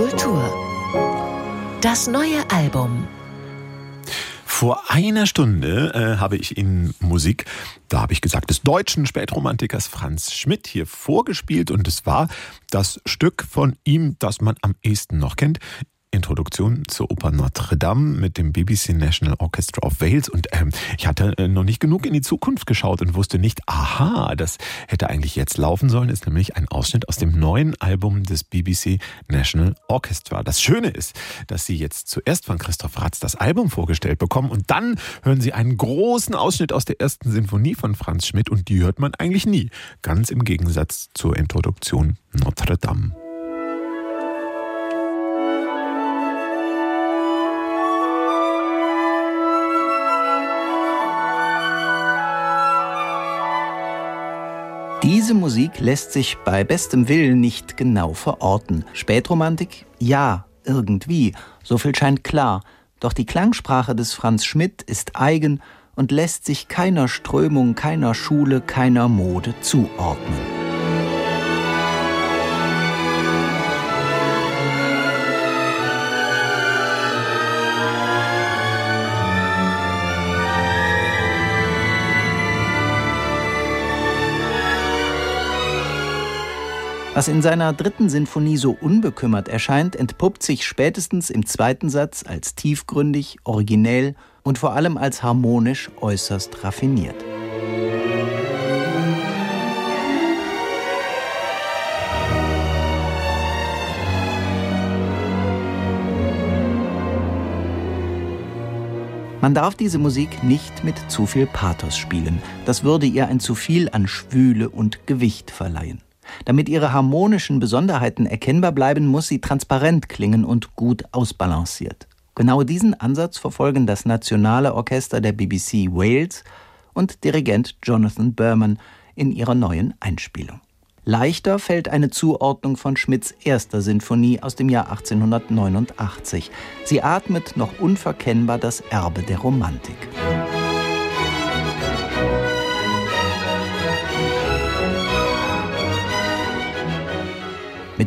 Kultur. Das neue Album. Vor einer Stunde äh, habe ich Ihnen Musik, da habe ich gesagt, des deutschen Spätromantikers Franz Schmidt hier vorgespielt und es war das Stück von ihm, das man am ehesten noch kennt. Introduktion zur Oper Notre Dame mit dem BBC National Orchestra of Wales. Und ähm, ich hatte äh, noch nicht genug in die Zukunft geschaut und wusste nicht, aha, das hätte eigentlich jetzt laufen sollen, ist nämlich ein Ausschnitt aus dem neuen Album des BBC National Orchestra. Das Schöne ist, dass Sie jetzt zuerst von Christoph Ratz das Album vorgestellt bekommen und dann hören Sie einen großen Ausschnitt aus der ersten Sinfonie von Franz Schmidt und die hört man eigentlich nie. Ganz im Gegensatz zur Introduktion Notre Dame. Diese Musik lässt sich bei bestem Willen nicht genau verorten. Spätromantik? Ja, irgendwie. So viel scheint klar. Doch die Klangsprache des Franz Schmidt ist eigen und lässt sich keiner Strömung, keiner Schule, keiner Mode zuordnen. Was in seiner dritten Sinfonie so unbekümmert erscheint, entpuppt sich spätestens im zweiten Satz als tiefgründig, originell und vor allem als harmonisch äußerst raffiniert. Man darf diese Musik nicht mit zu viel Pathos spielen. Das würde ihr ein zu viel an Schwüle und Gewicht verleihen. Damit ihre harmonischen Besonderheiten erkennbar bleiben, muss sie transparent klingen und gut ausbalanciert. Genau diesen Ansatz verfolgen das Nationale Orchester der BBC Wales und Dirigent Jonathan Berman in ihrer neuen Einspielung. Leichter fällt eine Zuordnung von Schmidts erster Sinfonie aus dem Jahr 1889. Sie atmet noch unverkennbar das Erbe der Romantik.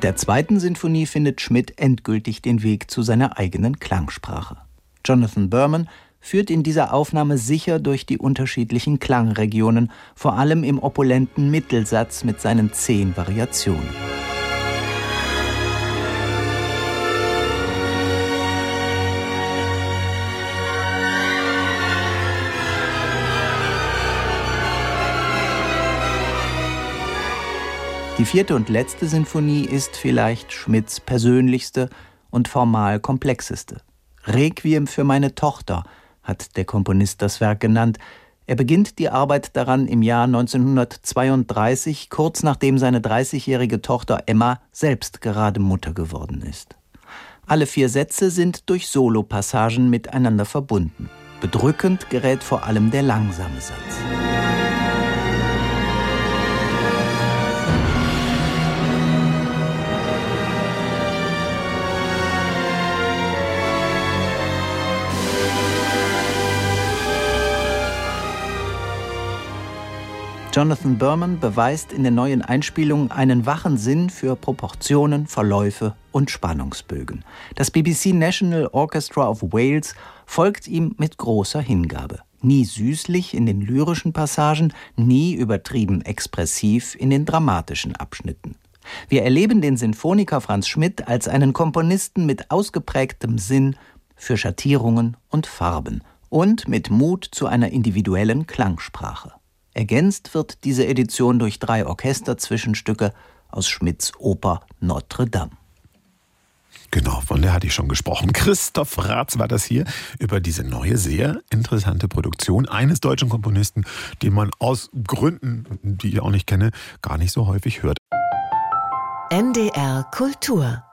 Mit der zweiten Sinfonie findet Schmidt endgültig den Weg zu seiner eigenen Klangsprache. Jonathan Berman führt in dieser Aufnahme sicher durch die unterschiedlichen Klangregionen, vor allem im opulenten Mittelsatz mit seinen zehn Variationen. Die vierte und letzte Sinfonie ist vielleicht Schmidts persönlichste und formal komplexeste. Requiem für meine Tochter hat der Komponist das Werk genannt. Er beginnt die Arbeit daran im Jahr 1932, kurz nachdem seine 30-jährige Tochter Emma selbst gerade Mutter geworden ist. Alle vier Sätze sind durch Solopassagen miteinander verbunden. Bedrückend gerät vor allem der langsame Satz. Jonathan Berman beweist in den neuen Einspielungen einen wachen Sinn für Proportionen, Verläufe und Spannungsbögen. Das BBC National Orchestra of Wales folgt ihm mit großer Hingabe. Nie süßlich in den lyrischen Passagen, nie übertrieben expressiv in den dramatischen Abschnitten. Wir erleben den Sinfoniker Franz Schmidt als einen Komponisten mit ausgeprägtem Sinn für Schattierungen und Farben und mit Mut zu einer individuellen Klangsprache. Ergänzt wird diese Edition durch drei Orchesterzwischenstücke aus Schmidts Oper Notre Dame. Genau, von der hatte ich schon gesprochen. Christoph Ratz war das hier über diese neue, sehr interessante Produktion eines deutschen Komponisten, den man aus Gründen, die ich auch nicht kenne, gar nicht so häufig hört. NDR Kultur